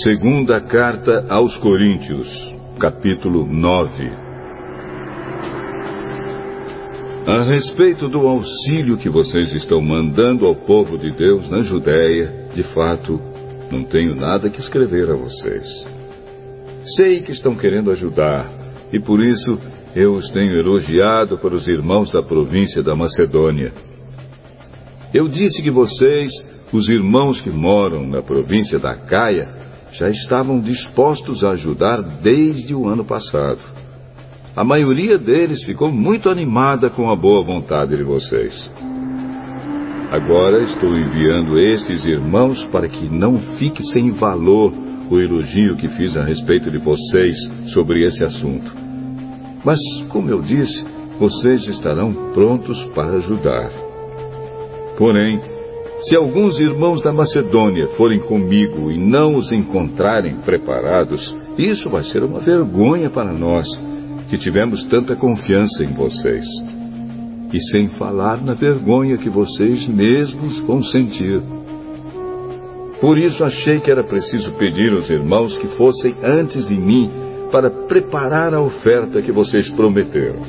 Segunda Carta aos Coríntios, capítulo 9. A respeito do auxílio que vocês estão mandando ao povo de Deus na Judéia, de fato, não tenho nada que escrever a vocês. Sei que estão querendo ajudar, e por isso eu os tenho elogiado para os irmãos da província da Macedônia. Eu disse que vocês, os irmãos que moram na província da Caia, já estavam dispostos a ajudar desde o ano passado. A maioria deles ficou muito animada com a boa vontade de vocês. Agora estou enviando estes irmãos para que não fique sem valor o elogio que fiz a respeito de vocês sobre esse assunto. Mas, como eu disse, vocês estarão prontos para ajudar. Porém, se alguns irmãos da Macedônia forem comigo e não os encontrarem preparados, isso vai ser uma vergonha para nós, que tivemos tanta confiança em vocês. E sem falar na vergonha que vocês mesmos vão sentir. Por isso achei que era preciso pedir aos irmãos que fossem antes de mim para preparar a oferta que vocês prometeram.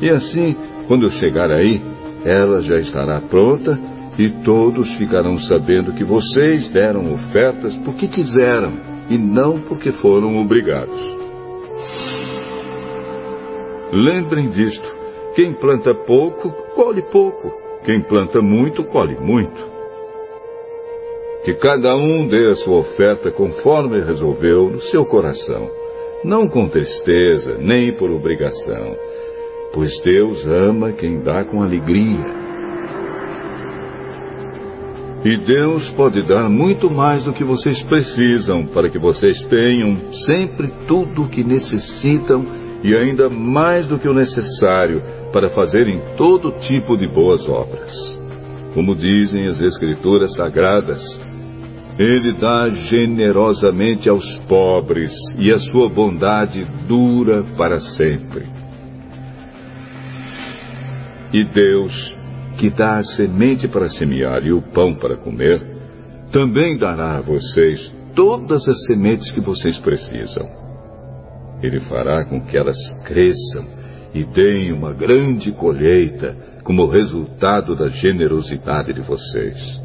E assim, quando eu chegar aí, ela já estará pronta e todos ficarão sabendo que vocês deram ofertas porque quiseram e não porque foram obrigados. Lembrem disto: quem planta pouco, colhe pouco. Quem planta muito, colhe muito. Que cada um dê a sua oferta conforme resolveu no seu coração, não com tristeza, nem por obrigação, pois Deus ama quem dá com alegria. E Deus pode dar muito mais do que vocês precisam para que vocês tenham sempre tudo o que necessitam e ainda mais do que o necessário para fazerem todo tipo de boas obras. Como dizem as Escrituras Sagradas, Ele dá generosamente aos pobres e a sua bondade dura para sempre. E Deus que dá a semente para semear e o pão para comer, também dará a vocês todas as sementes que vocês precisam. Ele fará com que elas cresçam e deem uma grande colheita como resultado da generosidade de vocês.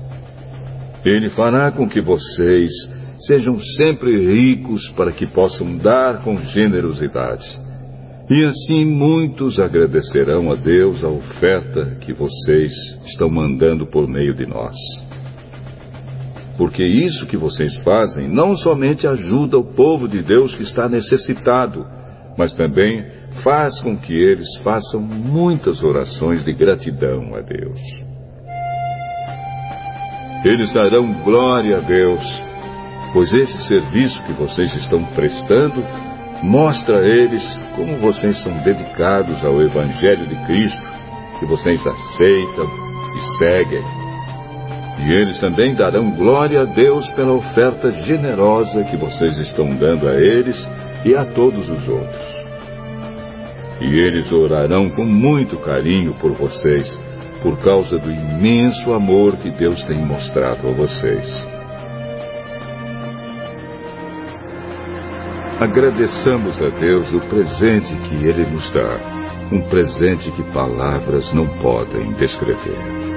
Ele fará com que vocês sejam sempre ricos para que possam dar com generosidade e assim muitos agradecerão a Deus a oferta que vocês estão mandando por meio de nós. Porque isso que vocês fazem não somente ajuda o povo de Deus que está necessitado, mas também faz com que eles façam muitas orações de gratidão a Deus. Eles darão glória a Deus, pois esse serviço que vocês estão prestando Mostra a eles como vocês são dedicados ao Evangelho de Cristo, que vocês aceitam e seguem. E eles também darão glória a Deus pela oferta generosa que vocês estão dando a eles e a todos os outros. E eles orarão com muito carinho por vocês, por causa do imenso amor que Deus tem mostrado a vocês. Agradeçamos a Deus o presente que Ele nos dá, um presente que palavras não podem descrever.